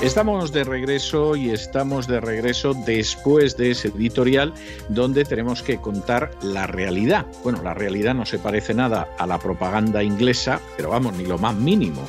Estamos de regreso y estamos de regreso después de ese editorial donde tenemos que contar la realidad. Bueno, la realidad no se parece nada a la propaganda inglesa, pero vamos, ni lo más mínimo.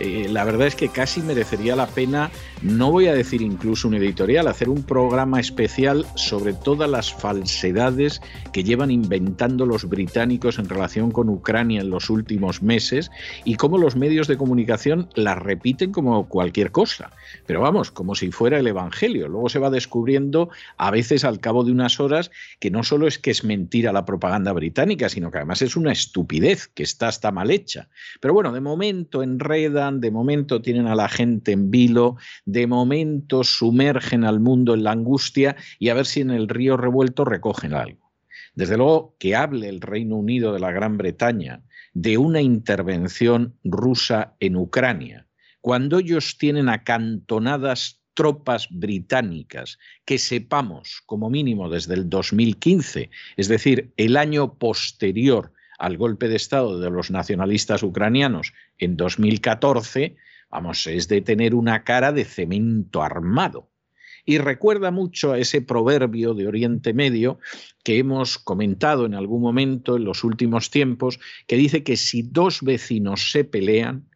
Eh, la verdad es que casi merecería la pena, no voy a decir incluso un editorial, hacer un programa especial sobre todas las falsedades que llevan inventando los británicos en relación con Ucrania en los últimos meses y cómo los medios de comunicación las repiten como cualquier cosa. Pero vamos, como si fuera el Evangelio. Luego se va descubriendo a veces al cabo de unas horas que no solo es que es mentira la propaganda británica, sino que además es una estupidez que está hasta mal hecha. Pero bueno, de momento enreda de momento tienen a la gente en vilo, de momento sumergen al mundo en la angustia y a ver si en el río revuelto recogen algo. Desde luego que hable el Reino Unido de la Gran Bretaña de una intervención rusa en Ucrania, cuando ellos tienen acantonadas tropas británicas que sepamos como mínimo desde el 2015, es decir, el año posterior al golpe de Estado de los nacionalistas ucranianos en 2014, vamos, es de tener una cara de cemento armado. Y recuerda mucho a ese proverbio de Oriente Medio que hemos comentado en algún momento en los últimos tiempos, que dice que si dos vecinos se pelean,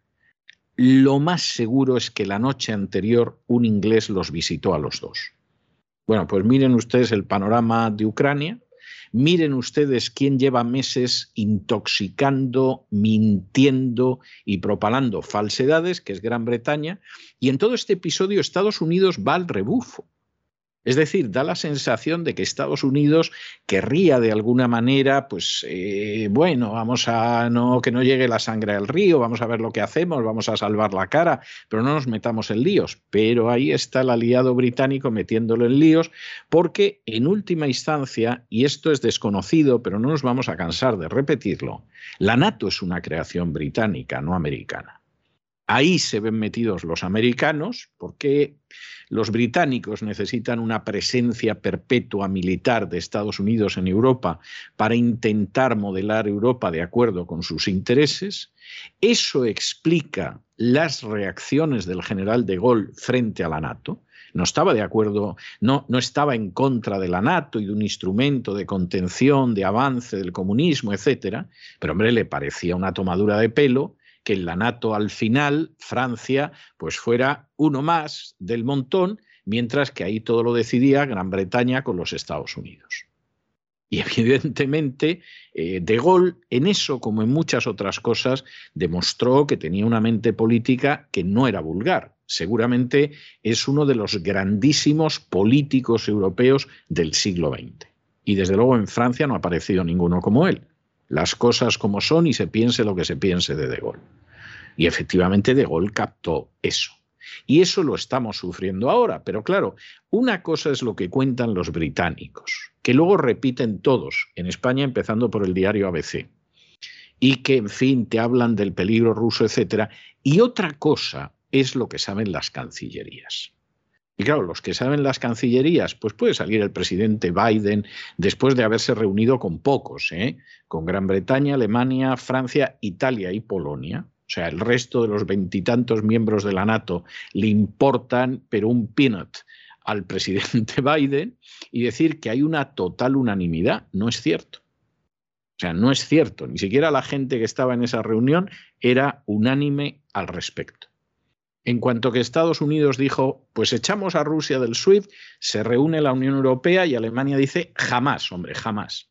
lo más seguro es que la noche anterior un inglés los visitó a los dos. Bueno, pues miren ustedes el panorama de Ucrania, Miren ustedes quién lleva meses intoxicando, mintiendo y propalando falsedades, que es Gran Bretaña, y en todo este episodio Estados Unidos va al rebufo. Es decir, da la sensación de que Estados Unidos querría de alguna manera, pues eh, bueno, vamos a no que no llegue la sangre al río, vamos a ver lo que hacemos, vamos a salvar la cara, pero no nos metamos en líos. Pero ahí está el aliado británico metiéndolo en líos, porque en última instancia, y esto es desconocido, pero no nos vamos a cansar de repetirlo, la NATO es una creación británica, no americana. Ahí se ven metidos los americanos, porque los británicos necesitan una presencia perpetua militar de Estados Unidos en Europa para intentar modelar Europa de acuerdo con sus intereses. Eso explica las reacciones del general de Gaulle frente a la NATO. No estaba de acuerdo, no, no estaba en contra de la NATO y de un instrumento de contención, de avance del comunismo, etcétera, pero hombre, le parecía una tomadura de pelo que en la NATO al final Francia pues fuera uno más del montón, mientras que ahí todo lo decidía Gran Bretaña con los Estados Unidos. Y evidentemente eh, De Gaulle en eso, como en muchas otras cosas, demostró que tenía una mente política que no era vulgar. Seguramente es uno de los grandísimos políticos europeos del siglo XX. Y desde luego en Francia no ha aparecido ninguno como él las cosas como son y se piense lo que se piense de De Gaulle. Y efectivamente De Gaulle captó eso. Y eso lo estamos sufriendo ahora. Pero claro, una cosa es lo que cuentan los británicos, que luego repiten todos, en España empezando por el diario ABC, y que, en fin, te hablan del peligro ruso, etc. Y otra cosa es lo que saben las cancillerías. Y claro, los que saben las cancillerías, pues puede salir el presidente Biden después de haberse reunido con pocos, ¿eh? con Gran Bretaña, Alemania, Francia, Italia y Polonia. O sea, el resto de los veintitantos miembros de la NATO le importan, pero un peanut al presidente Biden y decir que hay una total unanimidad. No es cierto. O sea, no es cierto. Ni siquiera la gente que estaba en esa reunión era unánime al respecto. En cuanto que Estados Unidos dijo, pues echamos a Rusia del SWIFT, se reúne la Unión Europea y Alemania dice, jamás, hombre, jamás.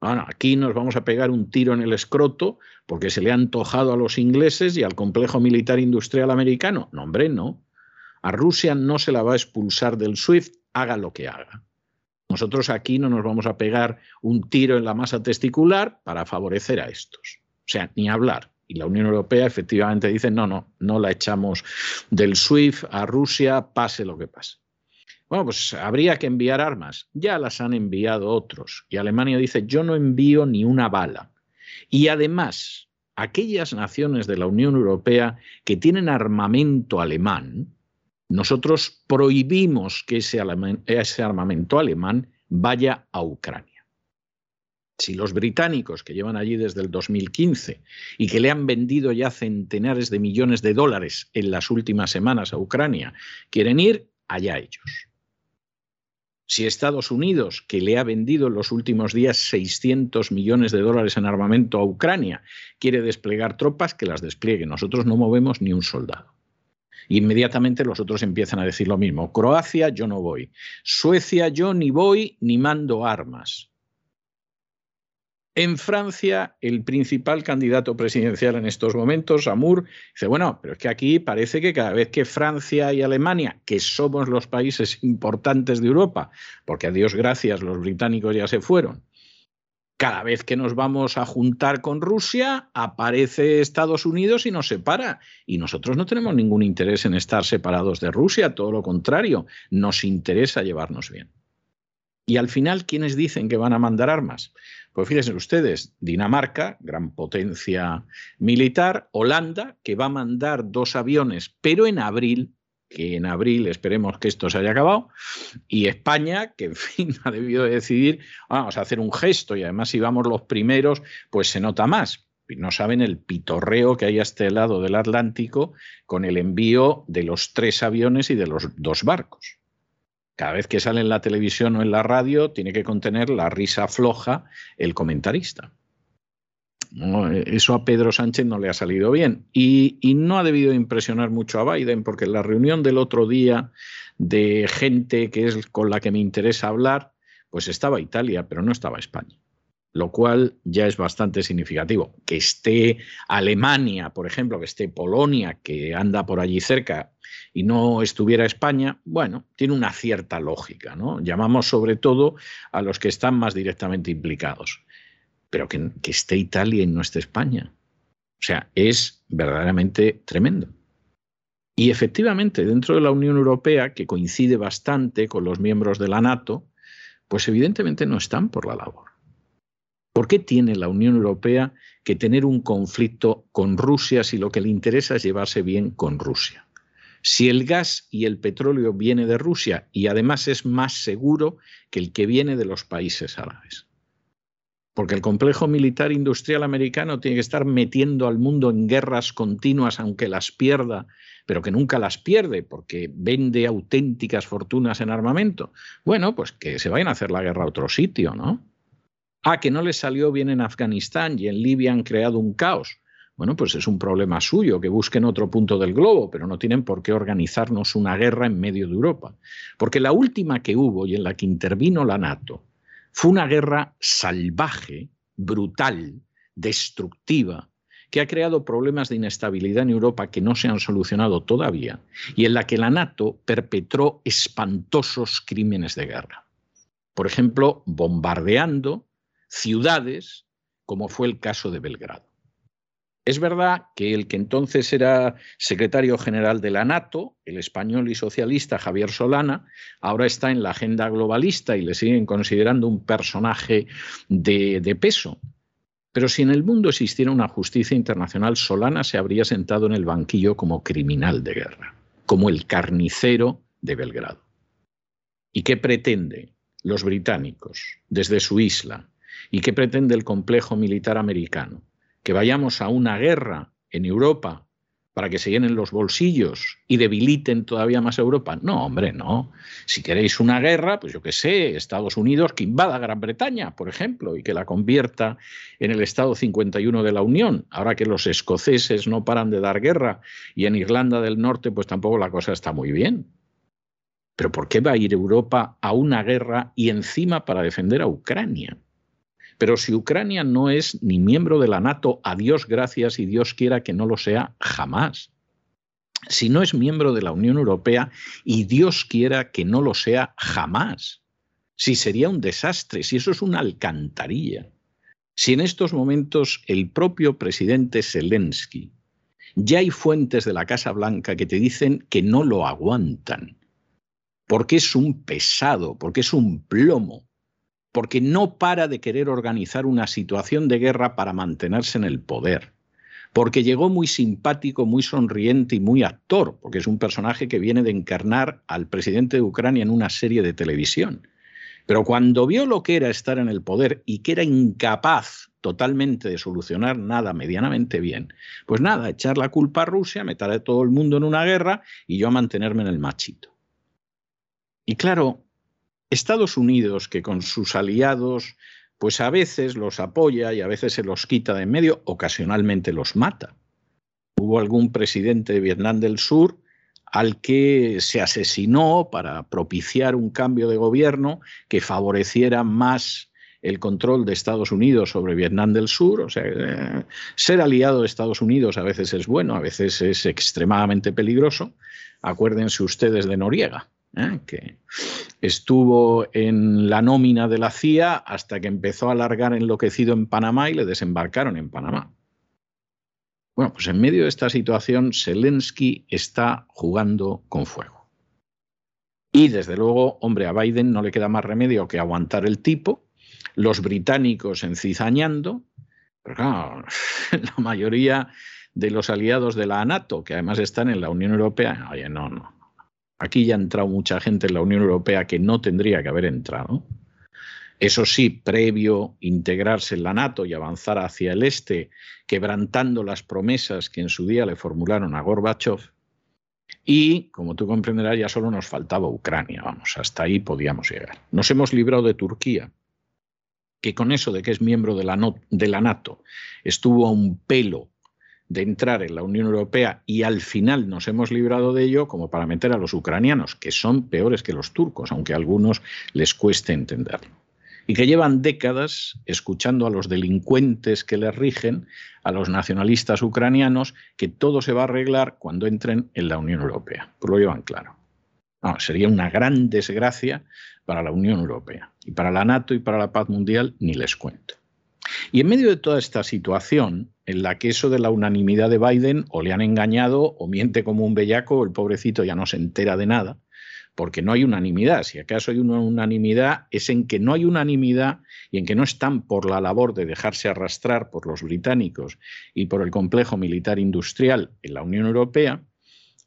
Bueno, aquí nos vamos a pegar un tiro en el escroto porque se le ha antojado a los ingleses y al complejo militar industrial americano. No, hombre, no. A Rusia no se la va a expulsar del SWIFT, haga lo que haga. Nosotros aquí no nos vamos a pegar un tiro en la masa testicular para favorecer a estos. O sea, ni hablar y la Unión Europea efectivamente dice, no, no, no la echamos del SWIFT a Rusia, pase lo que pase. Bueno, pues habría que enviar armas. Ya las han enviado otros. Y Alemania dice, yo no envío ni una bala. Y además, aquellas naciones de la Unión Europea que tienen armamento alemán, nosotros prohibimos que ese, armamento alemán vaya a Ucrania. Si los británicos, que llevan allí desde el 2015 y que le han vendido ya centenares de millones de dólares en las últimas semanas a Ucrania, quieren ir, allá ellos. Si Estados Unidos, que le ha vendido en los últimos días 600 millones de dólares en armamento a Ucrania, quiere desplegar tropas, que las despliegue. Nosotros no movemos ni un soldado. Inmediatamente los otros empiezan a decir lo mismo. Croacia, yo no voy. Suecia, yo ni voy ni mando armas. En Francia, el principal candidato presidencial en estos momentos, Amour, dice, bueno, pero es que aquí parece que cada vez que Francia y Alemania, que somos los países importantes de Europa, porque a Dios gracias los británicos ya se fueron, cada vez que nos vamos a juntar con Rusia, aparece Estados Unidos y nos separa. Y nosotros no tenemos ningún interés en estar separados de Rusia, todo lo contrario, nos interesa llevarnos bien. Y al final, ¿quiénes dicen que van a mandar armas? Pues fíjense ustedes, Dinamarca, gran potencia militar, Holanda, que va a mandar dos aviones, pero en abril, que en abril esperemos que esto se haya acabado, y España, que en fin ha debido decidir, vamos a hacer un gesto y además si vamos los primeros, pues se nota más. No saben el pitorreo que hay a este lado del Atlántico con el envío de los tres aviones y de los dos barcos cada vez que sale en la televisión o en la radio, tiene que contener la risa floja el comentarista. eso a Pedro Sánchez no le ha salido bien y, y, no ha debido impresionar mucho a Biden porque en la reunión del otro día de gente que es con la que me interesa hablar, pues estaba Italia, pero no estaba España lo cual ya es bastante significativo. Que esté Alemania, por ejemplo, que esté Polonia, que anda por allí cerca, y no estuviera España, bueno, tiene una cierta lógica, ¿no? Llamamos sobre todo a los que están más directamente implicados. Pero que, que esté Italia y no esté España. O sea, es verdaderamente tremendo. Y efectivamente, dentro de la Unión Europea, que coincide bastante con los miembros de la NATO, pues evidentemente no están por la labor. ¿Por qué tiene la Unión Europea que tener un conflicto con Rusia si lo que le interesa es llevarse bien con Rusia? Si el gas y el petróleo viene de Rusia y además es más seguro que el que viene de los países árabes. Porque el complejo militar industrial americano tiene que estar metiendo al mundo en guerras continuas, aunque las pierda, pero que nunca las pierde, porque vende auténticas fortunas en armamento. Bueno, pues que se vayan a hacer la guerra a otro sitio, ¿no? Ah, que no les salió bien en Afganistán y en Libia han creado un caos. Bueno, pues es un problema suyo, que busquen otro punto del globo, pero no tienen por qué organizarnos una guerra en medio de Europa. Porque la última que hubo y en la que intervino la NATO fue una guerra salvaje, brutal, destructiva, que ha creado problemas de inestabilidad en Europa que no se han solucionado todavía y en la que la NATO perpetró espantosos crímenes de guerra. Por ejemplo, bombardeando ciudades, como fue el caso de Belgrado. Es verdad que el que entonces era secretario general de la NATO, el español y socialista Javier Solana, ahora está en la agenda globalista y le siguen considerando un personaje de, de peso. Pero si en el mundo existiera una justicia internacional, Solana se habría sentado en el banquillo como criminal de guerra, como el carnicero de Belgrado. ¿Y qué pretenden los británicos desde su isla? ¿Y qué pretende el complejo militar americano? ¿Que vayamos a una guerra en Europa para que se llenen los bolsillos y debiliten todavía más Europa? No, hombre, no. Si queréis una guerra, pues yo qué sé, Estados Unidos que invada Gran Bretaña, por ejemplo, y que la convierta en el Estado 51 de la Unión, ahora que los escoceses no paran de dar guerra y en Irlanda del Norte pues tampoco la cosa está muy bien. Pero ¿por qué va a ir Europa a una guerra y encima para defender a Ucrania? Pero si Ucrania no es ni miembro de la NATO, a Dios gracias y Dios quiera que no lo sea jamás. Si no es miembro de la Unión Europea y Dios quiera que no lo sea jamás. Si sería un desastre, si eso es una alcantarilla. Si en estos momentos el propio presidente Zelensky, ya hay fuentes de la Casa Blanca que te dicen que no lo aguantan, porque es un pesado, porque es un plomo, porque no para de querer organizar una situación de guerra para mantenerse en el poder, porque llegó muy simpático, muy sonriente y muy actor, porque es un personaje que viene de encarnar al presidente de Ucrania en una serie de televisión. Pero cuando vio lo que era estar en el poder y que era incapaz totalmente de solucionar nada medianamente bien, pues nada, echar la culpa a Rusia, meter a todo el mundo en una guerra y yo a mantenerme en el machito. Y claro, Estados Unidos, que con sus aliados, pues a veces los apoya y a veces se los quita de en medio, ocasionalmente los mata. Hubo algún presidente de Vietnam del Sur al que se asesinó para propiciar un cambio de gobierno que favoreciera más el control de Estados Unidos sobre Vietnam del Sur. O sea, eh, ser aliado de Estados Unidos a veces es bueno, a veces es extremadamente peligroso. Acuérdense ustedes de Noriega. ¿eh? que estuvo en la nómina de la CIA hasta que empezó a largar enloquecido en Panamá y le desembarcaron en Panamá. Bueno, pues en medio de esta situación, Zelensky está jugando con fuego. Y desde luego, hombre, a Biden no le queda más remedio que aguantar el tipo, los británicos encizañando, pero claro, la mayoría de los aliados de la NATO, que además están en la Unión Europea, oye, no, no, Aquí ya ha entrado mucha gente en la Unión Europea que no tendría que haber entrado. Eso sí, previo integrarse en la NATO y avanzar hacia el este, quebrantando las promesas que en su día le formularon a Gorbachev. Y, como tú comprenderás, ya solo nos faltaba Ucrania, vamos, hasta ahí podíamos llegar. Nos hemos librado de Turquía, que con eso de que es miembro de la, de la NATO estuvo a un pelo de entrar en la Unión Europea y al final nos hemos librado de ello como para meter a los ucranianos, que son peores que los turcos, aunque a algunos les cueste entenderlo. Y que llevan décadas escuchando a los delincuentes que les rigen, a los nacionalistas ucranianos, que todo se va a arreglar cuando entren en la Unión Europea. Pues lo llevan claro. sería una gran desgracia para la Unión Europea. Y para la NATO y para la paz mundial ni les cuento. Y en medio de toda esta situación, en la que eso de la unanimidad de Biden o le han engañado o miente como un bellaco el pobrecito ya no se entera de nada, porque no hay unanimidad. Si acaso hay una unanimidad es en que no hay unanimidad y en que no están por la labor de dejarse arrastrar por los británicos y por el complejo militar industrial en la Unión Europea.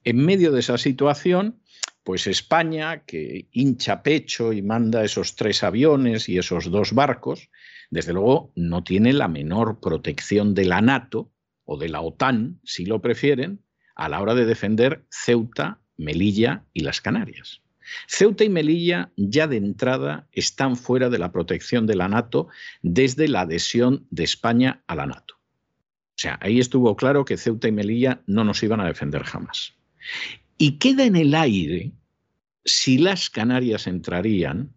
En medio de esa situación, pues España, que hincha pecho y manda esos tres aviones y esos dos barcos, desde luego no tiene la menor protección de la NATO o de la OTAN, si lo prefieren, a la hora de defender Ceuta, Melilla y las Canarias. Ceuta y Melilla ya de entrada están fuera de la protección de la NATO desde la adhesión de España a la NATO. O sea, ahí estuvo claro que Ceuta y Melilla no nos iban a defender jamás. Y queda en el aire si las Canarias entrarían,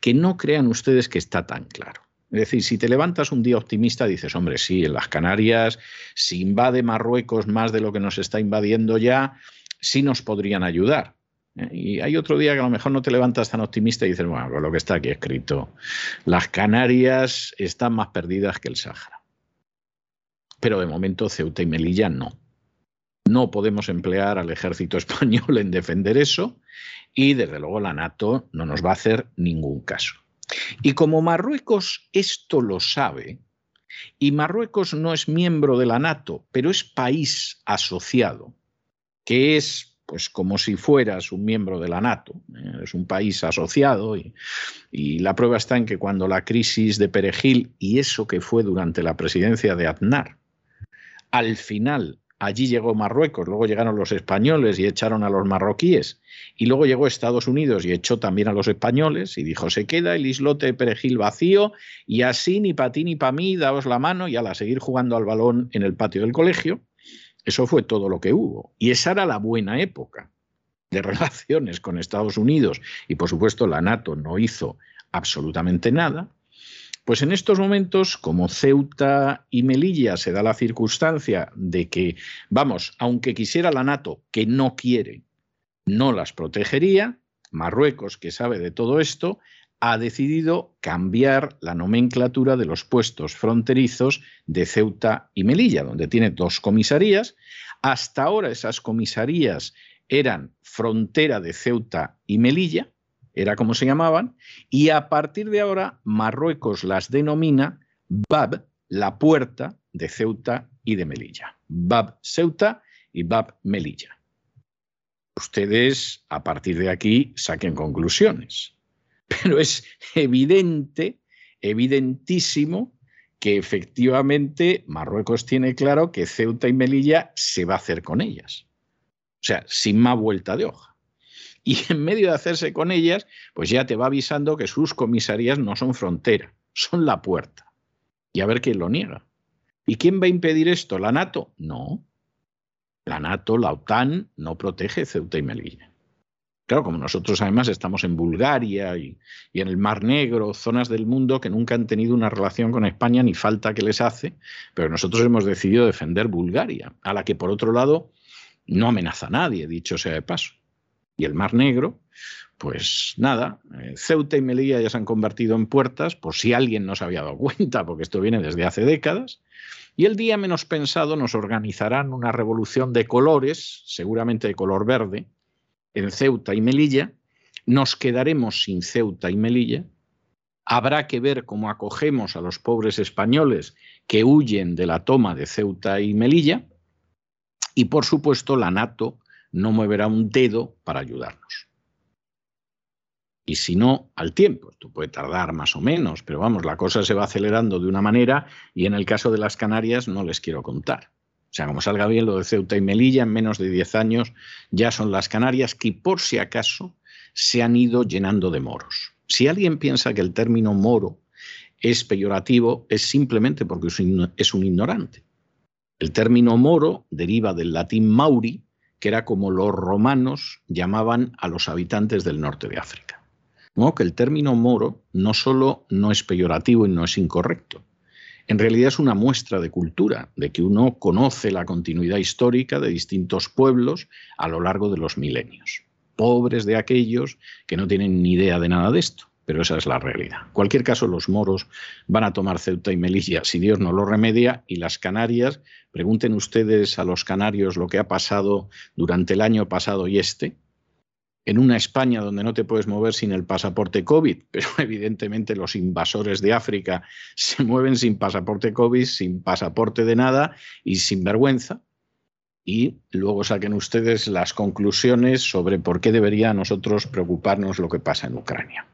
que no crean ustedes que está tan claro. Es decir, si te levantas un día optimista, dices, hombre, sí, en las Canarias, si invade Marruecos más de lo que nos está invadiendo ya, sí nos podrían ayudar. ¿eh? Y hay otro día que a lo mejor no te levantas tan optimista y dices, bueno, con lo que está aquí escrito, las Canarias están más perdidas que el Sáhara. Pero de momento Ceuta y Melilla no. No podemos emplear al ejército español en defender eso y desde luego la NATO no nos va a hacer ningún caso. Y como Marruecos esto lo sabe, y Marruecos no es miembro de la NATO, pero es país asociado, que es pues como si fueras un miembro de la NATO, ¿eh? es un país asociado y, y, la prueba está en que cuando la crisis de Perejil y eso que fue durante la presidencia de Aznar, al final Allí llegó Marruecos, luego llegaron los españoles y echaron a los marroquíes, y luego llegó Estados Unidos y echó también a los españoles y dijo, se queda el islote de Perejil vacío y así ni para ti ni para mí, daos la mano y a la seguir jugando al balón en el patio del colegio. Eso fue todo lo que hubo. Y esa era la buena época de relaciones con Estados Unidos y por supuesto la NATO no hizo absolutamente nada. Pues en estos momentos, como Ceuta y Melilla se da la circunstancia de que, vamos, aunque quisiera la NATO, que no quiere, no las protegería, Marruecos, que sabe de todo esto, ha decidido cambiar la nomenclatura de los puestos fronterizos de Ceuta y Melilla, donde tiene dos comisarías. Hasta ahora esas comisarías eran frontera de Ceuta y Melilla, era como se llamaban, y a partir de ahora Marruecos las denomina Bab, la puerta de Ceuta y de Melilla. Bab Ceuta y Bab Melilla. Ustedes a partir de aquí saquen conclusiones, pero es evidente, evidentísimo, que efectivamente Marruecos tiene claro que Ceuta y Melilla se va a hacer con ellas. O sea, sin más vuelta de hoja. Y en medio de hacerse con ellas, pues ya te va avisando que sus comisarías no son frontera, son la puerta. Y a ver quién lo niega. ¿Y quién va a impedir esto? ¿La NATO? No. La NATO, la OTAN, no protege Ceuta y Melilla. Claro, como nosotros además estamos en Bulgaria y, y, en el Mar Negro, zonas del mundo que nunca han tenido una relación con España ni falta que les hace, pero nosotros hemos decidido defender Bulgaria, a la que por otro lado no amenaza a nadie, dicho sea de paso. Y el Mar Negro, pues nada, eh, Ceuta y Melilla ya se han convertido en puertas, por si alguien no se había dado cuenta, porque esto viene desde hace décadas. Y el día menos pensado nos organizarán una revolución de colores, seguramente de color verde, en Ceuta y Melilla. Nos quedaremos sin Ceuta y Melilla. Habrá que ver cómo acogemos a los pobres españoles que huyen de la toma de Ceuta y Melilla. Y por supuesto, la NATO no moverá un dedo para ayudarnos y si no, al tiempo. Esto puede tardar más o menos, pero vamos, la cosa se va acelerando de una manera y en el caso de las Canarias no les quiero contar. O sea, como salga bien lo de Ceuta y Melilla, en menos de 10 años ya son las Canarias que por si acaso se han ido llenando de moros. Si alguien piensa que el término moro es peyorativo, es simplemente porque es un ignorante. El término moro deriva del latín mauri, que era como los romanos llamaban a los habitantes del norte de África. Que el término moro no solo no es peyorativo y no es incorrecto, en realidad es una muestra de cultura, de que uno conoce la continuidad histórica de distintos pueblos a lo largo de los milenios. Pobres de aquellos que no tienen ni idea de nada de esto, pero esa es la realidad. En cualquier caso, los moros van a tomar Ceuta y Melilla si Dios no lo remedia y las Canarias, pregunten ustedes a los canarios lo que ha pasado durante el año pasado y este, en una España donde no te puedes mover sin el pasaporte COVID, pero evidentemente los invasores de África se mueven sin pasaporte COVID, sin pasaporte de nada y sin vergüenza. Y luego saquen ustedes las conclusiones sobre por qué debería nosotros preocuparnos lo que pasa en Ucrania.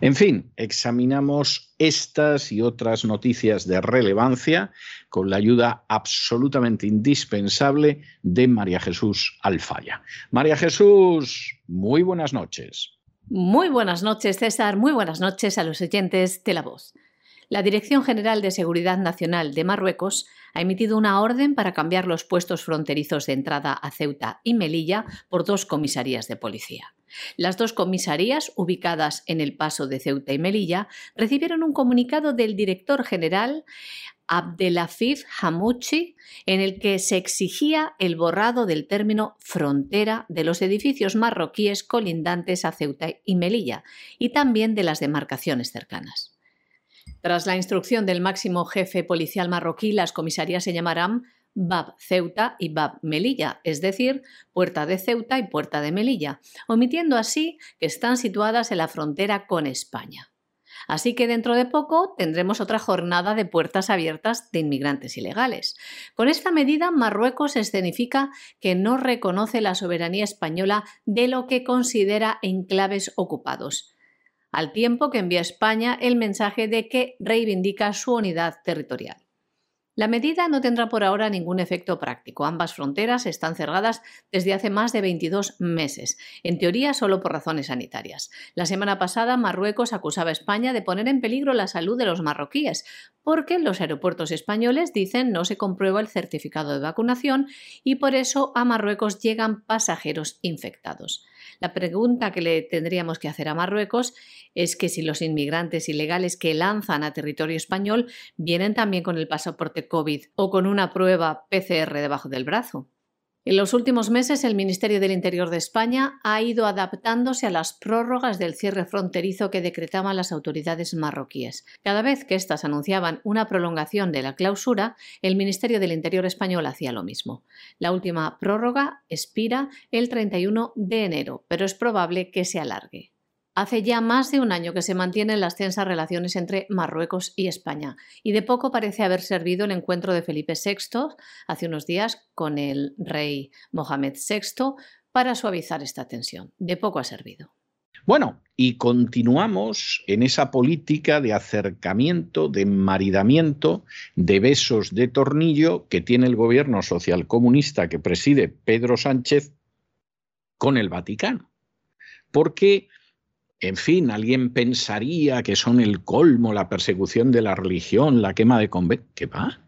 En fin, examinamos estas y otras noticias de relevancia con la ayuda absolutamente indispensable de María Jesús Alfaya. María Jesús, muy buenas noches. Muy buenas noches, César. Muy buenas noches a los oyentes de La Voz. La Dirección General de Seguridad Nacional de Marruecos ha emitido una orden para cambiar los puestos fronterizos de entrada a Ceuta y Melilla por dos comisarías de policía. Las dos comisarías, ubicadas en el paso de Ceuta y Melilla, recibieron un comunicado del director general Abdelafif Hamouchi, en el que se exigía el borrado del término frontera de los edificios marroquíes colindantes a Ceuta y Melilla y también de las demarcaciones cercanas. Tras la instrucción del máximo jefe policial marroquí, las comisarías se llamarán Bab Ceuta y Bab Melilla, es decir, Puerta de Ceuta y Puerta de Melilla, omitiendo así que están situadas en la frontera con España. Así que dentro de poco tendremos otra jornada de puertas abiertas de inmigrantes ilegales. Con esta medida, Marruecos escenifica que no reconoce la soberanía española de lo que considera enclaves ocupados, al tiempo que envía a España el mensaje de que reivindica su unidad territorial. La medida no tendrá por ahora ningún efecto práctico. Ambas fronteras están cerradas desde hace más de 22 meses, en teoría solo por razones sanitarias. La semana pasada Marruecos acusaba a España de poner en peligro la salud de los marroquíes, porque los aeropuertos españoles dicen no se comprueba el certificado de vacunación y por eso a Marruecos llegan pasajeros infectados. La pregunta que le tendríamos que hacer a Marruecos es que si los inmigrantes ilegales que lanzan a territorio español vienen también con el pasaporte COVID o con una prueba PCR debajo del brazo. En los últimos meses, el Ministerio del Interior de España ha ido adaptándose a las prórrogas del cierre fronterizo que decretaban las autoridades marroquíes. Cada vez que éstas anunciaban una prolongación de la clausura, el Ministerio del Interior español hacía lo mismo. La última prórroga expira el 31 de enero, pero es probable que se alargue. Hace ya más de un año que se mantienen las tensas relaciones entre Marruecos y España, y de poco parece haber servido el encuentro de Felipe VI hace unos días con el rey Mohamed VI para suavizar esta tensión. De poco ha servido. Bueno, y continuamos en esa política de acercamiento, de maridamiento, de besos de tornillo que tiene el gobierno socialcomunista que preside Pedro Sánchez con el Vaticano. Porque en fin, alguien pensaría que son el colmo, la persecución de la religión, la quema de conventos. ¿Qué va?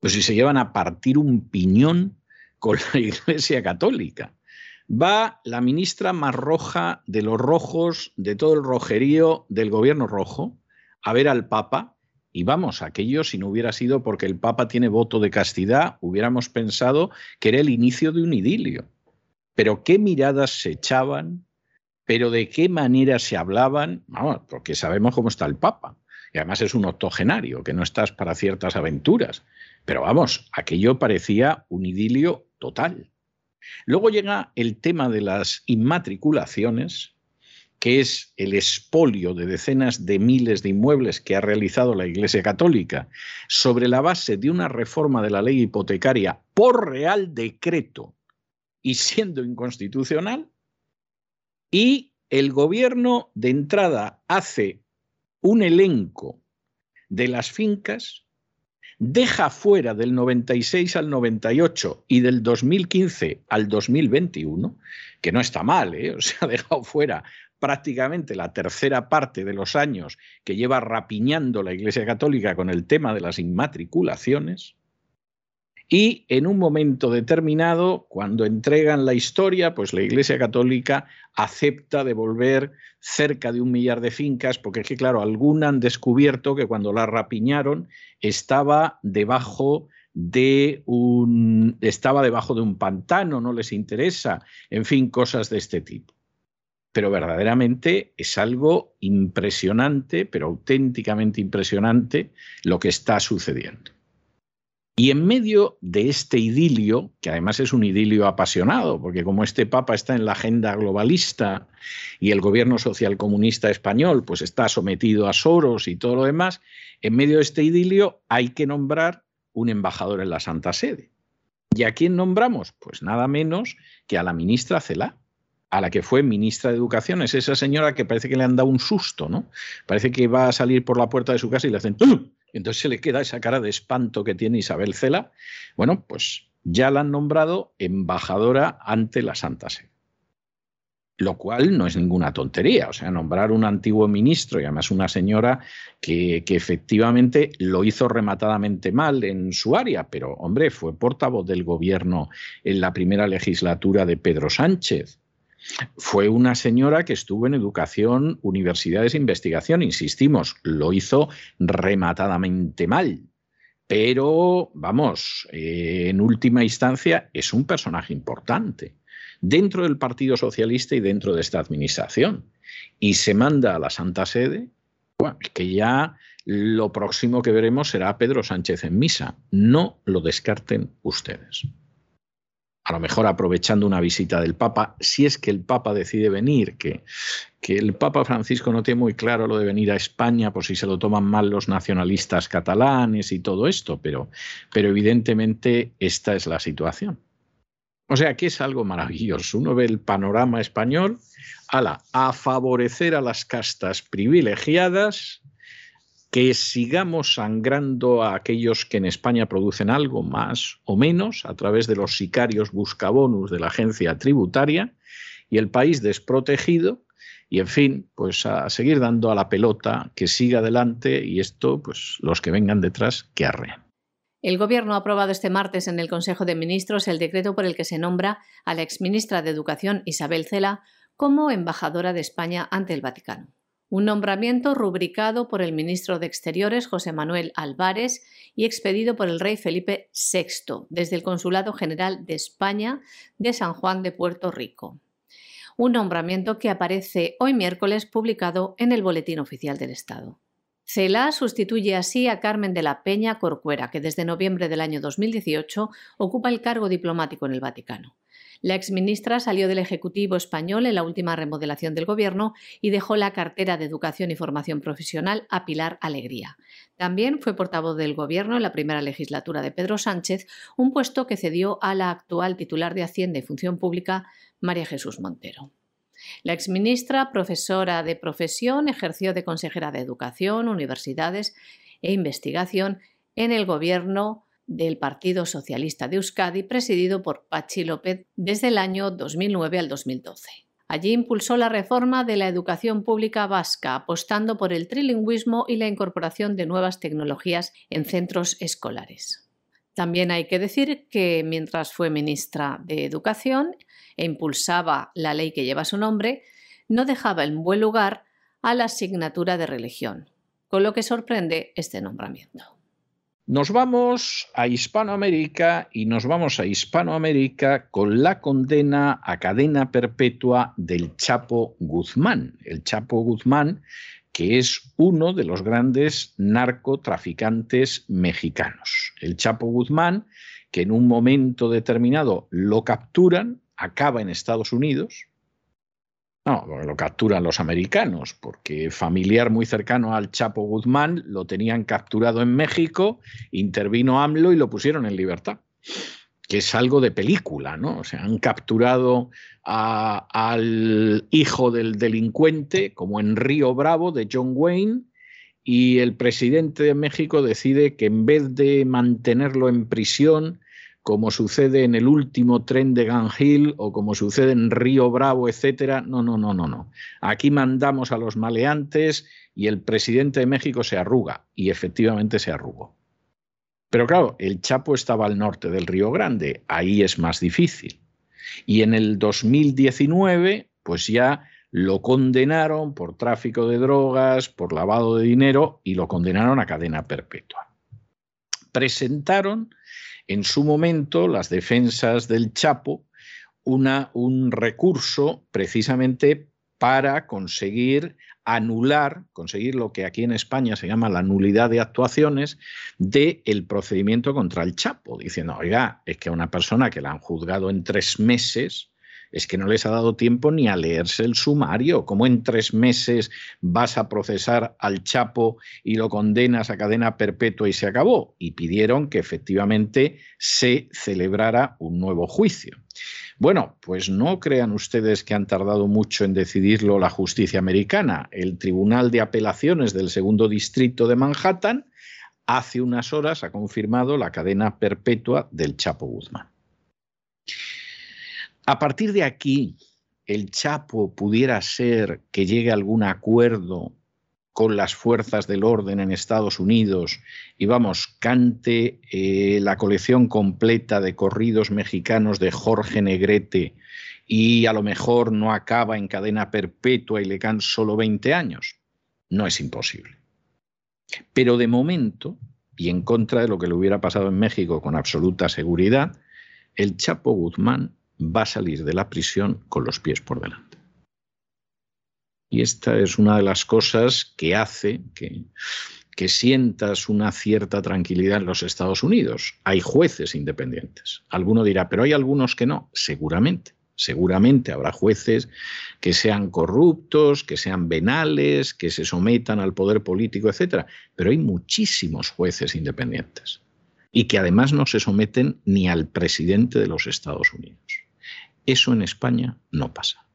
Pues si se llevan a partir un piñón con la Iglesia Católica. Va la ministra más roja de los rojos, de todo el rojerío del gobierno rojo, a ver al Papa. Y vamos, aquello si no hubiera sido porque el Papa tiene voto de castidad, hubiéramos pensado que era el inicio de un idilio. Pero qué miradas se echaban, pero de qué manera se hablaban, vamos, porque sabemos cómo está el Papa. Y además es un octogenario, que no estás para ciertas aventuras. Pero vamos, aquello parecía un idilio total. Luego llega el tema de las inmatriculaciones, que es el expolio de decenas de miles de inmuebles que ha realizado la Iglesia Católica sobre la base de una reforma de la ley hipotecaria por real decreto y siendo inconstitucional, y el gobierno de entrada hace un elenco de las fincas, deja fuera del 96 al 98 y del 2015 al 2021, que no está mal, ¿eh? o ha dejado fuera prácticamente la tercera parte de los años que lleva rapiñando la Iglesia Católica con el tema de las inmatriculaciones, y en un momento determinado, cuando entregan la historia, pues la Iglesia Católica acepta devolver cerca de un millar de fincas, porque es que, claro, alguna han descubierto que cuando la rapiñaron estaba debajo de un estaba debajo de un pantano, no les interesa, en fin, cosas de este tipo. Pero verdaderamente es algo impresionante, pero auténticamente impresionante lo que está sucediendo. Y en medio de este idilio, que además es un idilio apasionado, porque como este Papa está en la agenda globalista y el gobierno social comunista español pues está sometido a Soros y todo lo demás, en medio de este idilio hay que nombrar un embajador en la Santa Sede. ¿Y a quién nombramos? Pues nada menos que a la ministra Celá, a la que fue ministra de Educación. Es esa señora que parece que le han dado un susto, ¿no? Parece que va a salir por la puerta de su casa y le hacen entonces se le queda esa cara de espanto que tiene Isabel Cela. Bueno, pues ya la han nombrado embajadora ante la Santa Sede. Lo cual no es ninguna tontería, o sea, nombrar un antiguo ministro y además una señora que, que efectivamente lo hizo rematadamente mal en su área, pero hombre, fue portavoz del gobierno en la primera legislatura de Pedro Sánchez fue una señora que estuvo en educación, universidades e investigación, insistimos, lo hizo rematadamente mal. Pero, vamos, eh, en última instancia es un personaje importante dentro del Partido Socialista y dentro de esta administración. Y se manda a la Santa Sede, bueno, que ya lo próximo que veremos será Pedro Sánchez en misa. No lo descarten ustedes a lo mejor aprovechando una visita del Papa, si es que el Papa decide venir, que, que el Papa Francisco no tiene muy claro lo de venir a España por si se lo toman mal los nacionalistas catalanes y todo esto, pero, pero evidentemente esta es la situación. O sea que es algo maravilloso. Uno ve el panorama español, ala, a favorecer a las castas privilegiadas que sigamos sangrando a aquellos que en España producen algo más o menos a través de los sicarios buscabonus de la agencia tributaria y el país desprotegido y en fin, pues a seguir dando a la pelota que siga adelante y esto, pues los que vengan detrás que arreen. El Gobierno ha aprobado este martes en el Consejo de Ministros el decreto por el que se nombra a la exministra de Educación Isabel Cela como embajadora de España ante el Vaticano. Un nombramiento rubricado por el ministro de Exteriores José Manuel Álvarez y expedido por el rey Felipe VI desde el Consulado General de España de San Juan de Puerto Rico. Un nombramiento que aparece hoy miércoles publicado en el Boletín Oficial del Estado. CELA sustituye así a Carmen de la Peña Corcuera, que desde noviembre del año 2018 ocupa el cargo diplomático en el Vaticano. La exministra salió del Ejecutivo español en la última remodelación del Gobierno y dejó la cartera de Educación y Formación Profesional a Pilar Alegría. También fue portavoz del Gobierno en la primera legislatura de Pedro Sánchez, un puesto que cedió a la actual titular de Hacienda y Función Pública, María Jesús Montero. La exministra, profesora de profesión, ejerció de consejera de Educación, Universidades e Investigación en el Gobierno del Partido Socialista de Euskadi, presidido por Pachi López desde el año 2009 al 2012. Allí impulsó la reforma de la educación pública vasca, apostando por el trilingüismo y la incorporación de nuevas tecnologías en centros escolares. También hay que decir que mientras fue ministra de Educación e impulsaba la ley que lleva su nombre, no dejaba en buen lugar a la asignatura de religión, con lo que sorprende este nombramiento. Nos vamos a Hispanoamérica y nos vamos a Hispanoamérica con la condena a cadena perpetua del Chapo Guzmán. El Chapo Guzmán, que es uno de los grandes narcotraficantes mexicanos. El Chapo Guzmán, que en un momento determinado lo capturan, acaba en Estados Unidos, no, lo capturan los americanos, porque familiar muy cercano al Chapo Guzmán lo tenían capturado en México, intervino AMLO y lo pusieron en libertad. Que es algo de película, ¿no? O sea, han capturado al hijo del delincuente, como en Río Bravo, de John Wayne, y el presidente de México decide que en vez de mantenerlo en prisión, como sucede en el último tren de Gangil o como sucede en Río Bravo, etcétera. No, no, no, no, no. Aquí mandamos a los maleantes y el presidente de México se arruga y efectivamente se arrugó. Pero claro, el Chapo estaba al norte del Río Grande, ahí es más difícil. Y en el 2019, pues ya lo condenaron por tráfico de drogas, por lavado de dinero y lo condenaron a cadena perpetua. Presentaron en su momento las defensas del Chapo un recurso precisamente para conseguir anular, conseguir lo que aquí en España se llama la nulidad de actuaciones del el procedimiento contra el Chapo, diciendo, oiga, es que a una persona que la han juzgado en tres meses, es que no les ha dado tiempo ni a leerse el sumario. ¿Cómo en tres meses vas a procesar al Chapo y lo condenas a cadena perpetua y se acabó? Y pidieron que efectivamente se celebrara un nuevo juicio. Bueno, pues no crean ustedes que han tardado mucho en decidirlo la justicia americana. El Tribunal de Apelaciones del Segundo Distrito de Manhattan hace unas horas ha confirmado la cadena perpetua del Chapo Guzmán. A partir de aquí, el Chapo pudiera ser que llegue a algún acuerdo con las fuerzas del orden en Estados Unidos y vamos, cante eh, la colección completa de corridos mexicanos de Jorge Negrete y a lo mejor no acaba en cadena perpetua y le can solo 20 años. No es imposible. Pero de momento, y en contra de lo que le hubiera pasado en México con absoluta seguridad, el Chapo Guzmán va a salir de la prisión con los pies por delante. Y esta es una de las cosas que hace que, que sientas una cierta tranquilidad en los Estados Unidos. Hay jueces independientes. Alguno dirá, pero hay algunos que no. Seguramente. Seguramente habrá jueces que sean corruptos, que sean venales, que se sometan al poder político, etc. Pero hay muchísimos jueces independientes y que además no se someten ni al presidente de los Estados Unidos. Eso en España no pasa.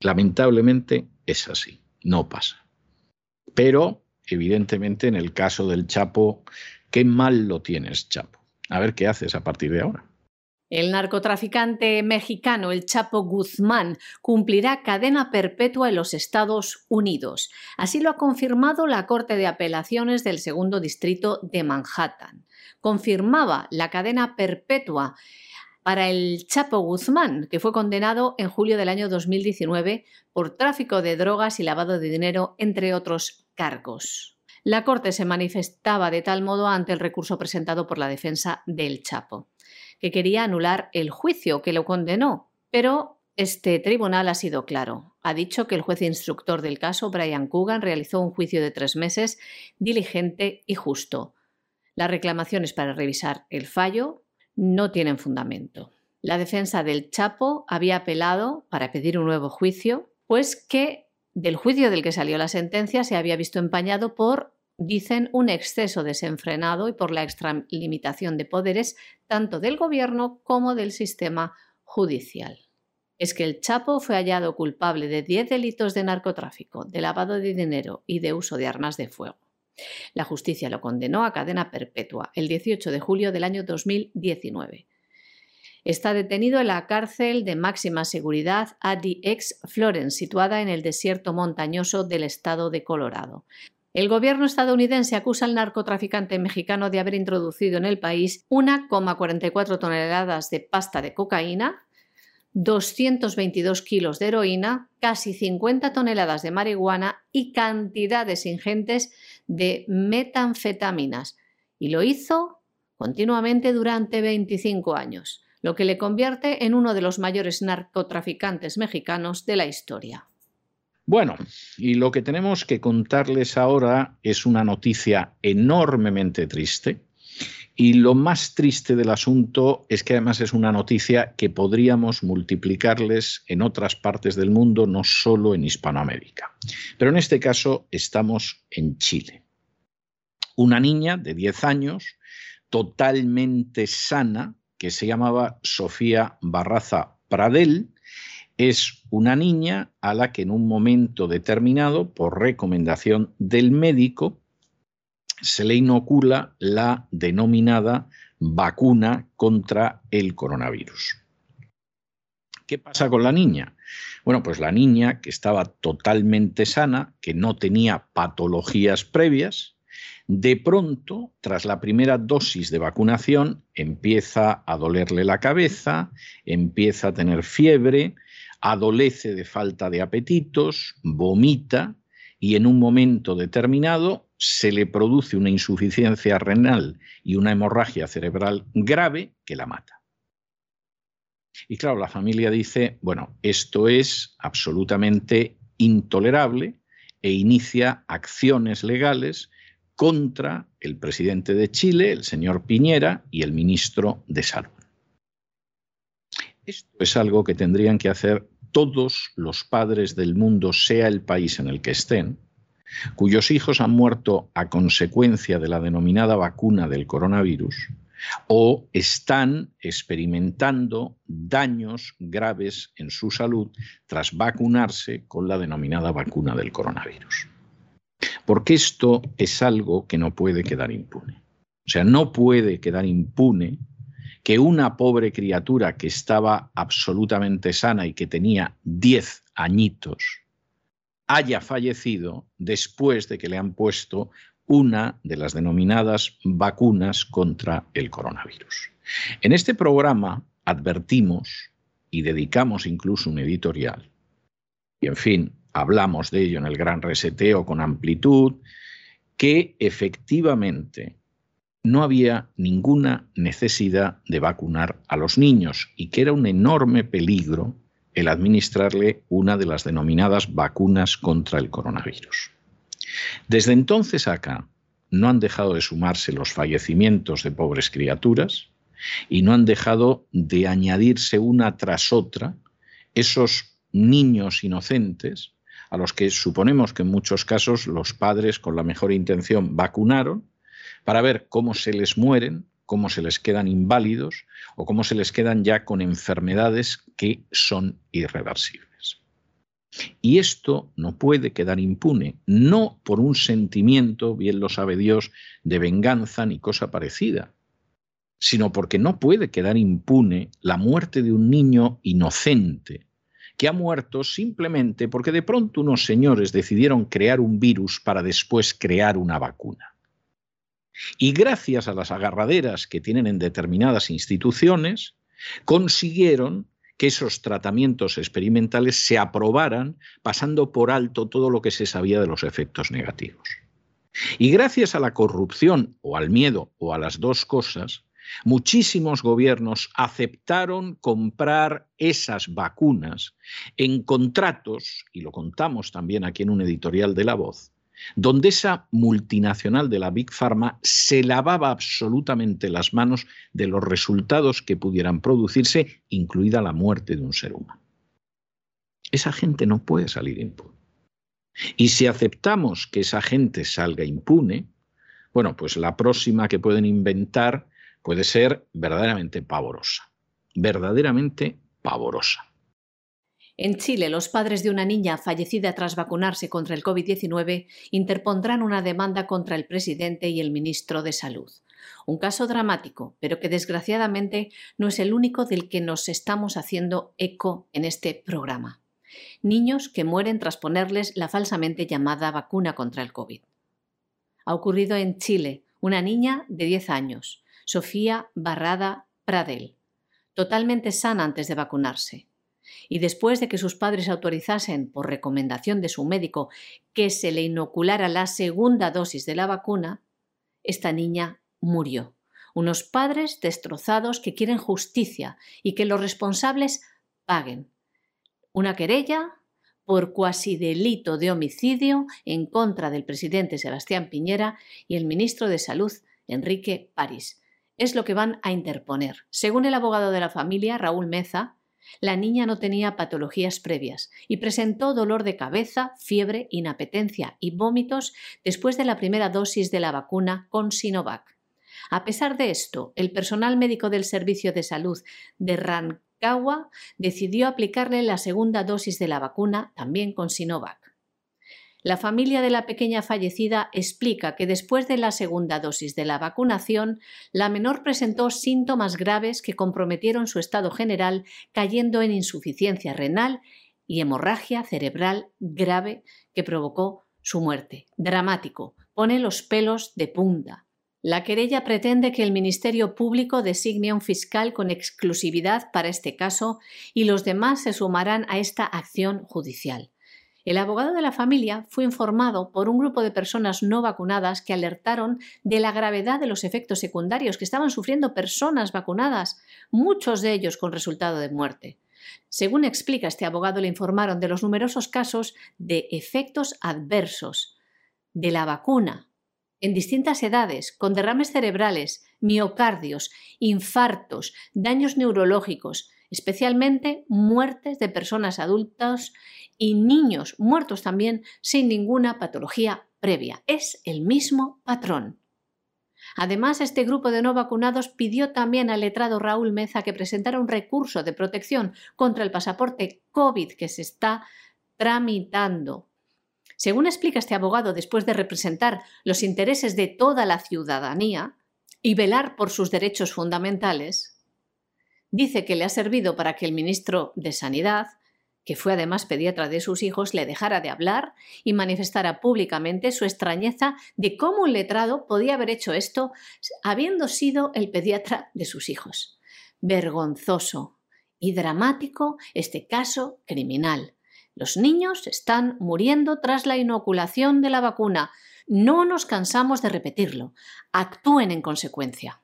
Lamentablemente es así, no pasa. Pero, evidentemente, en el caso del Chapo, qué mal lo tienes, Chapo. A ver qué haces a partir de ahora. El narcotraficante mexicano, el Chapo Guzmán, cumplirá cadena perpetua en los Estados Unidos. Así lo ha confirmado la Corte de Apelaciones del Segundo Distrito de Manhattan. Confirmaba la cadena perpetua para el Chapo Guzmán, que fue condenado en julio del año 2019 por tráfico de drogas y lavado de dinero, entre otros cargos. La Corte se manifestaba de tal modo ante el recurso presentado por la defensa del Chapo, que quería anular el juicio que lo condenó, pero este tribunal ha sido claro. Ha dicho que el juez instructor del caso, Brian Coogan, realizó un juicio de tres meses diligente y justo. Las reclamaciones para revisar el fallo no tienen fundamento. La defensa del Chapo había apelado para pedir un nuevo juicio, pues que del juicio del que salió la sentencia se había visto empañado por, dicen, un exceso desenfrenado y por la extralimitación de poderes tanto del gobierno como del sistema judicial. Es que el Chapo fue hallado culpable de 10 delitos de narcotráfico, de lavado de dinero y de uso de armas de fuego. La justicia lo condenó a cadena perpetua el 18 de julio del año 2019. Está detenido en la cárcel de máxima seguridad ADX Florence, situada en el desierto montañoso del estado de Colorado. El gobierno estadounidense acusa al narcotraficante mexicano de haber introducido en el país 1,44 toneladas de pasta de cocaína, 222 kilos de heroína, casi 50 toneladas de marihuana y cantidades ingentes de metanfetaminas. Y lo hizo continuamente durante 25 años, lo que le convierte en uno de los mayores narcotraficantes mexicanos de la historia. Bueno, y lo que tenemos que contarles ahora es una noticia enormemente triste y lo más triste del asunto es que además es una noticia que podríamos multiplicarles en otras partes del mundo, no solo en Hispanoamérica. Pero en este caso estamos en Chile. Una niña de 10 años, totalmente sana, que se llamaba Sofía Barraza Pradel, es una niña a la que en un momento determinado, por recomendación del médico, se le inocula la denominada vacuna contra el coronavirus. ¿Qué pasa con la niña? Bueno, pues la niña que estaba totalmente sana, que no tenía patologías previas, de pronto, tras la primera dosis de vacunación, empieza a dolerle la cabeza, empieza a tener fiebre, adolece de falta de apetitos, vomita y en un momento determinado se le produce una insuficiencia renal y una hemorragia cerebral grave que la mata. Y claro, la familia dice, bueno, esto es absolutamente intolerable e inicia acciones legales contra el presidente de Chile, el señor Piñera, y el ministro de Salud. Esto es algo que tendrían que hacer todos los padres del mundo, sea el país en el que estén, cuyos hijos han muerto a consecuencia de la denominada vacuna del coronavirus o están experimentando daños graves en su salud tras vacunarse con la denominada vacuna del coronavirus. Porque esto es algo que no puede quedar impune. O sea, no puede quedar impune que una pobre criatura que estaba absolutamente sana y que tenía 10 añitos, haya fallecido después de que le han puesto una de las denominadas vacunas contra el coronavirus. En este programa advertimos y dedicamos incluso un editorial, y en fin, hablamos de ello en el gran reseteo con amplitud, que efectivamente no había ninguna necesidad de vacunar a los niños y que era un enorme peligro el administrarle una de las denominadas vacunas contra el coronavirus. Desde entonces acá no han dejado de sumarse los fallecimientos de pobres criaturas y no han dejado de añadirse una tras otra esos niños inocentes a los que suponemos que en muchos casos los padres con la mejor intención vacunaron para ver cómo se les mueren cómo se les quedan inválidos o cómo se les quedan ya con enfermedades que son irreversibles. Y esto no puede quedar impune, no por un sentimiento, bien lo sabe Dios, de venganza ni cosa parecida, sino porque no puede quedar impune la muerte de un niño inocente que ha muerto simplemente porque de pronto unos señores decidieron crear un virus para después crear una vacuna. Y gracias a las agarraderas que tienen en determinadas instituciones, consiguieron que esos tratamientos experimentales se aprobaran pasando por alto todo lo que se sabía de los efectos negativos. Y gracias a la corrupción o al miedo o a las dos cosas, muchísimos gobiernos aceptaron comprar esas vacunas en contratos, y lo contamos también aquí en un editorial de La Voz, donde esa multinacional de la Big Pharma se lavaba absolutamente las manos de los resultados que pudieran producirse, incluida la muerte de un ser humano. Esa gente no puede salir impune. Y si aceptamos que esa gente salga impune, bueno, pues la próxima que pueden inventar puede ser verdaderamente pavorosa, verdaderamente pavorosa. En Chile, los padres de una niña fallecida tras vacunarse contra el COVID-19 interpondrán una demanda contra el presidente y el ministro de Salud. Un caso dramático, pero que desgraciadamente no es el único del que nos estamos haciendo eco en este programa. Niños que mueren tras ponerles la falsamente llamada vacuna contra el COVID. Ha ocurrido en Chile una niña de 10 años, Sofía Barrada Pradel, totalmente sana antes de vacunarse y después de que sus padres autorizasen, por recomendación de su médico, que se le inoculara la segunda dosis de la vacuna, esta niña murió. Unos padres destrozados que quieren justicia y que los responsables paguen. Una querella por cuasi delito de homicidio en contra del presidente Sebastián Piñera y el ministro de Salud, Enrique París. Es lo que van a interponer. Según el abogado de la familia, Raúl Meza, la niña no tenía patologías previas y presentó dolor de cabeza, fiebre, inapetencia y vómitos después de la primera dosis de la vacuna con Sinovac. A pesar de esto, el personal médico del Servicio de Salud de Rancagua decidió aplicarle la segunda dosis de la vacuna también con Sinovac. La familia de la pequeña fallecida explica que después de la segunda dosis de la vacunación, la menor presentó síntomas graves que comprometieron su estado general, cayendo en insuficiencia renal y hemorragia cerebral grave que provocó su muerte. Dramático. Pone los pelos de punta. La querella pretende que el Ministerio Público designe un fiscal con exclusividad para este caso y los demás se sumarán a esta acción judicial. El abogado de la familia fue informado por un grupo de personas no vacunadas que alertaron de la gravedad de los efectos secundarios que estaban sufriendo personas vacunadas, muchos de ellos con resultado de muerte. Según explica este abogado, le informaron de los numerosos casos de efectos adversos de la vacuna en distintas edades, con derrames cerebrales, miocardios, infartos, daños neurológicos, especialmente muertes de personas adultas y niños muertos también sin ninguna patología previa. Es el mismo patrón. Además, este grupo de no vacunados pidió también al letrado Raúl Meza que presentara un recurso de protección contra el pasaporte COVID que se está tramitando. Según explica este abogado, después de representar los intereses de toda la ciudadanía y velar por sus derechos fundamentales, dice que le ha servido para que el ministro de Sanidad que fue además pediatra de sus hijos, le dejara de hablar y manifestara públicamente su extrañeza de cómo un letrado podía haber hecho esto habiendo sido el pediatra de sus hijos. Vergonzoso y dramático este caso criminal. Los niños están muriendo tras la inoculación de la vacuna. No nos cansamos de repetirlo. Actúen en consecuencia.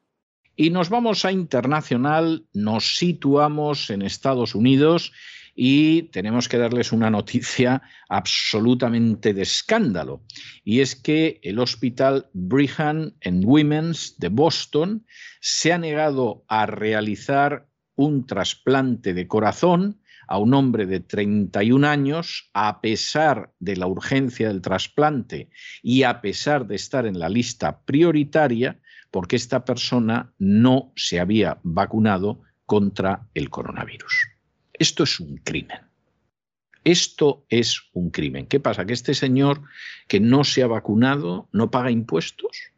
Y nos vamos a internacional, nos situamos en Estados Unidos y tenemos que darles una noticia absolutamente de escándalo. Y es que el hospital Brigham and Women's de Boston se ha negado a realizar un trasplante de corazón a un hombre de 31 años, a pesar de la urgencia del trasplante y a pesar de estar en la lista prioritaria, porque esta persona no se había vacunado contra el coronavirus. Esto es un crimen. Esto es un crimen. ¿Qué pasa? ¿Que este señor que no se ha vacunado no paga impuestos?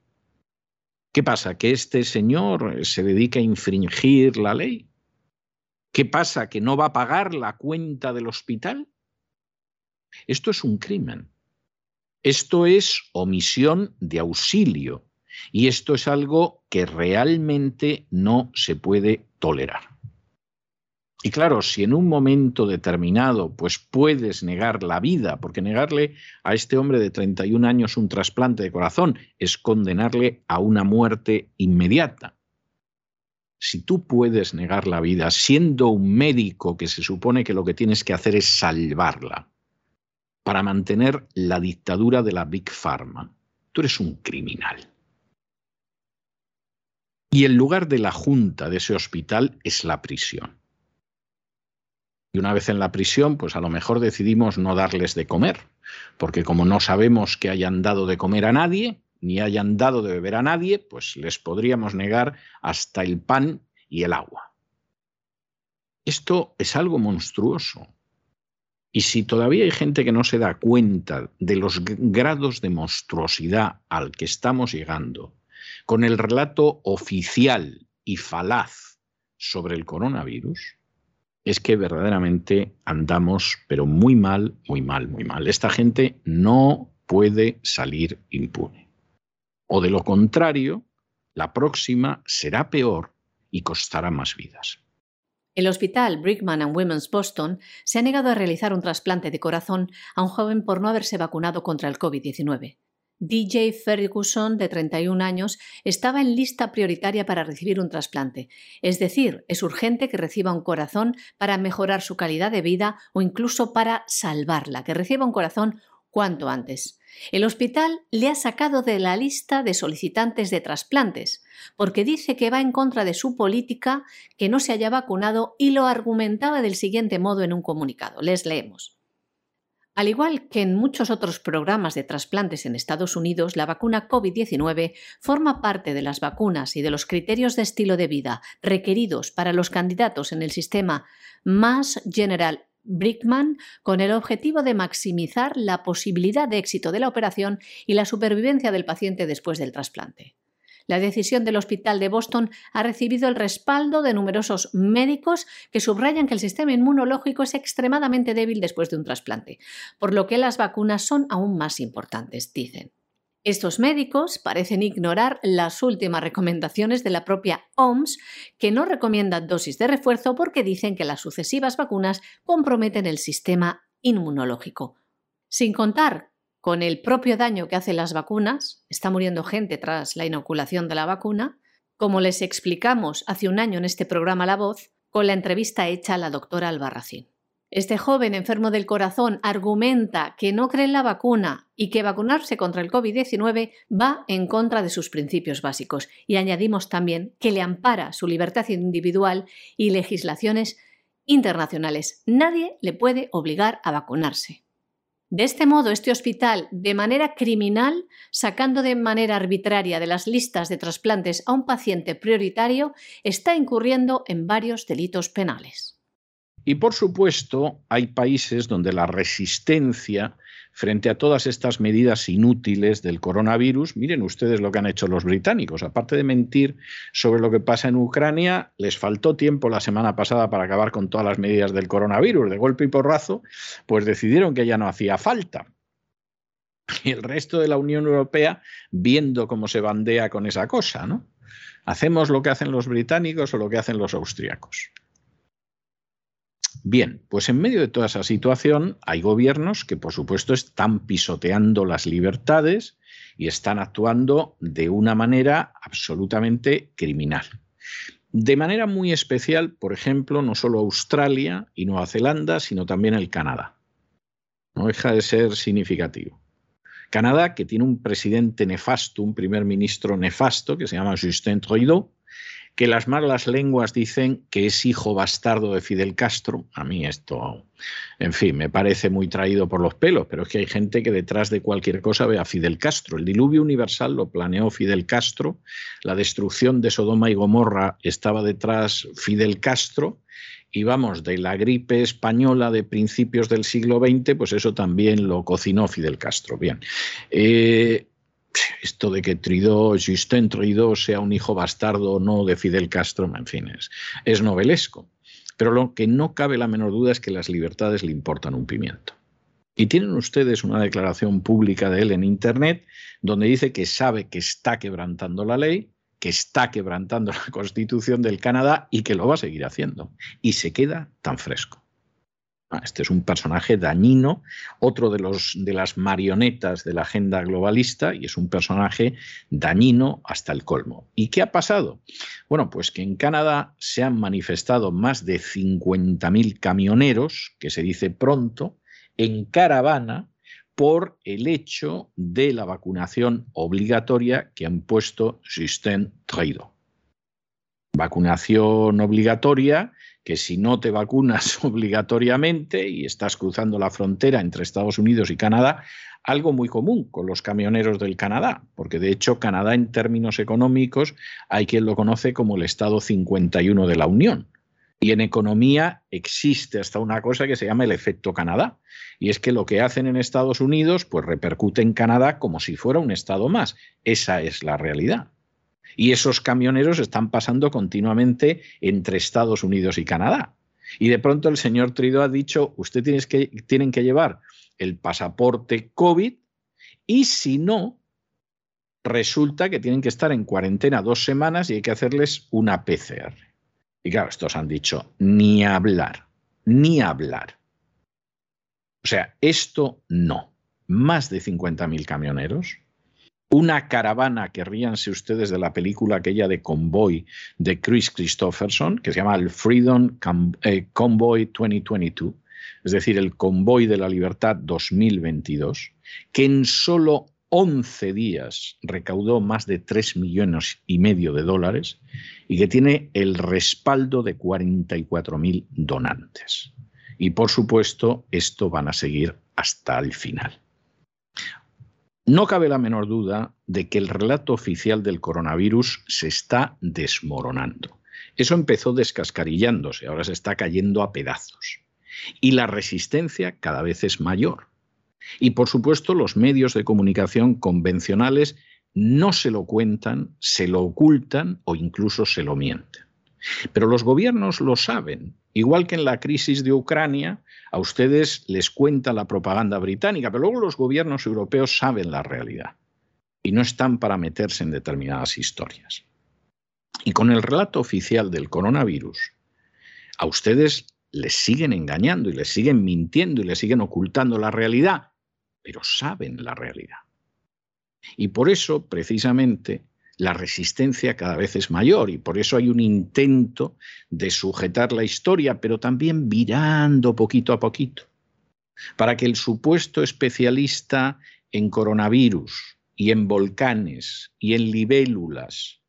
¿Qué pasa? ¿Que este señor se dedica a infringir la ley? ¿Qué pasa? ¿Que no va a pagar la cuenta del hospital? Esto es un crimen. Esto es omisión de auxilio. Y esto es algo que realmente no se puede tolerar. Y claro, si en un momento determinado pues puedes negar la vida, porque negarle a este hombre de 31 años un trasplante de corazón es condenarle a una muerte inmediata. Si tú puedes negar la vida siendo un médico que se supone que lo que tienes que hacer es salvarla para mantener la dictadura de la Big Pharma, tú eres un criminal. Y el lugar de la junta de ese hospital es la prisión. Y una vez en la prisión, pues a lo mejor decidimos no darles de comer, porque como no sabemos que hayan dado de comer a nadie, ni hayan dado de beber a nadie, pues les podríamos negar hasta el pan y el agua. Esto es algo monstruoso. Y si todavía hay gente que no se da cuenta de los grados de monstruosidad al que estamos llegando, con el relato oficial y falaz sobre el coronavirus, es que verdaderamente andamos, pero muy mal, muy mal, muy mal. Esta gente no puede salir impune. O de lo contrario, la próxima será peor y costará más vidas. El hospital Brigham and Women's Boston se ha negado a realizar un trasplante de corazón a un joven por no haberse vacunado contra el COVID-19. DJ Ferguson, de 31 años, estaba en lista prioritaria para recibir un trasplante. Es decir, es urgente que reciba un corazón para mejorar su calidad de vida o incluso para salvarla, que reciba un corazón cuanto antes. El hospital le ha sacado de la lista de solicitantes de trasplantes, porque dice que va en contra de su política que no se haya vacunado y lo argumentaba del siguiente modo en un comunicado. Les leemos. Al igual que en muchos otros programas de trasplantes en Estados Unidos, la vacuna COVID-19 forma parte de las vacunas y de los criterios de estilo de vida requeridos para los candidatos en el sistema Mass General Brickman con el objetivo de maximizar la posibilidad de éxito de la operación y la supervivencia del paciente después del trasplante. La decisión del Hospital de Boston ha recibido el respaldo de numerosos médicos que subrayan que el sistema inmunológico es extremadamente débil después de un trasplante, por lo que las vacunas son aún más importantes, dicen. Estos médicos parecen ignorar las últimas recomendaciones de la propia OMS, que no recomiendan dosis de refuerzo porque dicen que las sucesivas vacunas comprometen el sistema inmunológico. Sin contar con el propio daño que hacen las vacunas, está muriendo gente tras la inoculación de la vacuna, como les explicamos hace un año en este programa La Voz, con la entrevista hecha a la doctora Albarracín. Este joven enfermo del corazón argumenta que no cree en la vacuna y que vacunarse contra el COVID-19 va en contra de sus principios básicos. Y añadimos también que le ampara su libertad individual y legislaciones internacionales. Nadie le puede obligar a vacunarse. De este modo, este hospital, de manera criminal, sacando de manera arbitraria de las listas de trasplantes a un paciente prioritario, está incurriendo en varios delitos penales. Y por supuesto, hay países donde la resistencia frente a todas estas medidas inútiles del coronavirus, miren ustedes lo que han hecho los británicos. Aparte de mentir sobre lo que pasa en Ucrania, les faltó tiempo la semana pasada para acabar con todas las medidas del coronavirus. De golpe y porrazo, pues decidieron que ya no hacía falta. Y el resto de la Unión Europea viendo cómo se bandea con esa cosa, ¿no? ¿Hacemos lo que hacen los británicos o lo que hacen los austriacos? Bien, pues en medio de toda esa situación hay gobiernos que por supuesto están pisoteando las libertades y están actuando de una manera absolutamente criminal. De manera muy especial, por ejemplo, no solo Australia y Nueva Zelanda, sino también el Canadá. No deja de ser significativo. Canadá, que tiene un presidente nefasto, un primer ministro nefasto, que se llama Justin Trudeau, que las malas lenguas dicen que es hijo bastardo de Fidel Castro. A mí esto, en fin, me parece muy traído por los pelos, pero es que hay gente que detrás de cualquier cosa ve a Fidel Castro. El diluvio universal lo planeó Fidel Castro, la destrucción de Sodoma y Gomorra estaba detrás Fidel Castro. Y vamos, de la gripe española de principios del siglo XX, pues eso también lo cocinó Fidel Castro. Bien. Eh, esto de que Trudeau, Justin Trudeau sea un hijo bastardo o no de Fidel Castro, en fin, es, novelesco. Pero lo que no cabe la menor duda es que las libertades le importan un pimiento. Y tienen ustedes una declaración pública de él en Internet donde dice que sabe que está quebrantando la ley, que está quebrantando la Constitución del Canadá y que lo va a seguir haciendo. Y se queda tan fresco. Ah, este es un personaje dañino, otro de, los, de las marionetas de la agenda globalista y es un personaje dañino hasta el colmo. ¿Y qué ha pasado? Bueno, pues que en Canadá se han manifestado más de 50.000 camioneros, que se dice pronto, en caravana por el hecho de la vacunación obligatoria que han puesto Justin Trudeau. Vacunación obligatoria que si no te vacunas obligatoriamente y estás cruzando la frontera entre Estados Unidos y Canadá, algo muy común con los camioneros del Canadá, porque de hecho Canadá en términos económicos hay quien lo conoce como el Estado 51 de la Unión. Y en economía existe hasta una cosa que se llama el efecto Canadá. Y es que lo que hacen en Estados Unidos, pues repercute en Canadá como si fuera un Estado más. Esa es la realidad. Y esos camioneros están pasando continuamente entre Estados Unidos y Canadá. Y de pronto el señor Trido ha dicho, ustedes que, tienen que llevar el pasaporte COVID y si no, resulta que tienen que estar en cuarentena dos semanas y hay que hacerles una PCR. Y claro, estos han dicho, ni hablar, ni hablar. O sea, esto no. Más de 50.000 camioneros, una caravana, que ríanse ustedes de la película aquella de Convoy de Chris Christopherson, que se llama el Freedom eh, Convoy 2022, es decir, el Convoy de la Libertad 2022, que en solo 11 días recaudó más de 3 millones y medio de dólares y que tiene el respaldo de 44 mil donantes. Y por supuesto, esto van a seguir hasta el final. No cabe la menor duda de que el relato oficial del coronavirus se está desmoronando. Eso empezó descascarillándose, ahora se está cayendo a pedazos. Y la resistencia cada vez es mayor. Y por supuesto los medios de comunicación convencionales no se lo cuentan, se lo ocultan o incluso se lo mienten. Pero los gobiernos lo saben, igual que en la crisis de Ucrania, a ustedes les cuenta la propaganda británica, pero luego los gobiernos europeos saben la realidad y no están para meterse en determinadas historias. Y con el relato oficial del coronavirus, a ustedes les siguen engañando y les siguen mintiendo y les siguen ocultando la realidad, pero saben la realidad. Y por eso, precisamente, la resistencia cada vez es mayor y por eso hay un intento de sujetar la historia, pero también virando poquito a poquito, para que el supuesto especialista en coronavirus y en volcanes y en libélulas,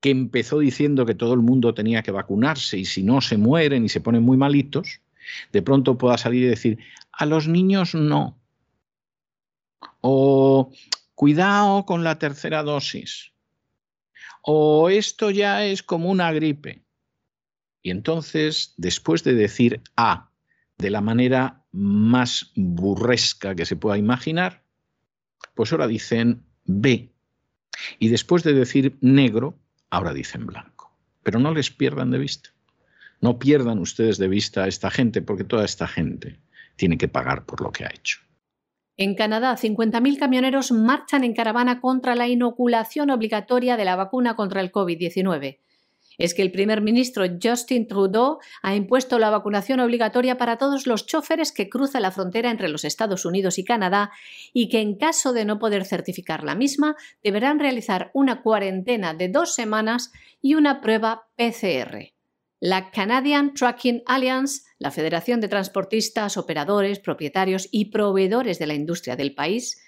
que empezó diciendo que todo el mundo tenía que vacunarse y si no se mueren y se ponen muy malitos, de pronto pueda salir y decir, a los niños no, o cuidado con la tercera dosis. O esto ya es como una gripe. Y entonces, después de decir A de la manera más burresca que se pueda imaginar, pues ahora dicen B. Y después de decir negro, ahora dicen blanco. Pero no les pierdan de vista. No pierdan ustedes de vista a esta gente, porque toda esta gente tiene que pagar por lo que ha hecho. En Canadá, 50.000 camioneros marchan en caravana contra la inoculación obligatoria de la vacuna contra el COVID-19. Es que el primer ministro Justin Trudeau ha impuesto la vacunación obligatoria para todos los choferes que cruzan la frontera entre los Estados Unidos y Canadá y que en caso de no poder certificar la misma deberán realizar una cuarentena de dos semanas y una prueba PCR. La Canadian Trucking Alliance, la Federación de Transportistas, Operadores, Propietarios y Proveedores de la Industria del país,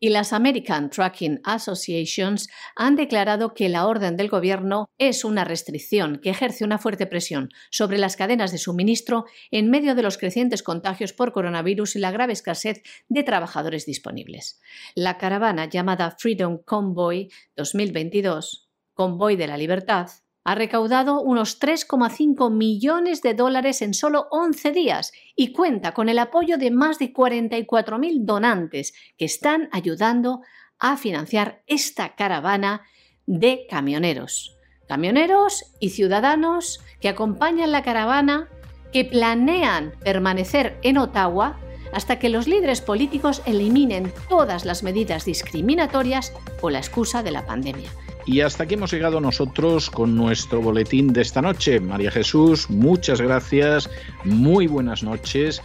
y las American Trucking Associations han declarado que la orden del Gobierno es una restricción que ejerce una fuerte presión sobre las cadenas de suministro en medio de los crecientes contagios por coronavirus y la grave escasez de trabajadores disponibles. La caravana llamada Freedom Convoy 2022, Convoy de la Libertad, ha recaudado unos 3,5 millones de dólares en solo 11 días y cuenta con el apoyo de más de 44.000 donantes que están ayudando a financiar esta caravana de camioneros. Camioneros y ciudadanos que acompañan la caravana, que planean permanecer en Ottawa hasta que los líderes políticos eliminen todas las medidas discriminatorias o la excusa de la pandemia. Y hasta aquí hemos llegado nosotros con nuestro boletín de esta noche. María Jesús, muchas gracias, muy buenas noches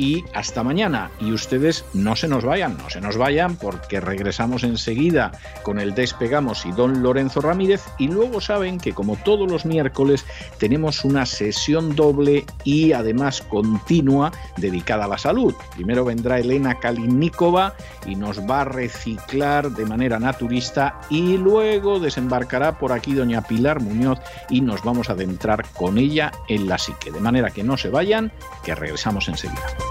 y hasta mañana. Y ustedes no se nos vayan, no se nos vayan porque regresamos enseguida con el Despegamos y don Lorenzo Ramírez y luego saben que como todos los miércoles tenemos una sesión doble y además continua dedicada a la salud. Primero vendrá Elena Kalinikova y nos va a reciclar de manera naturista y luego desembarcará por aquí doña Pilar Muñoz y nos vamos a adentrar con ella en la psique. De manera que no se vayan, que regresamos enseguida.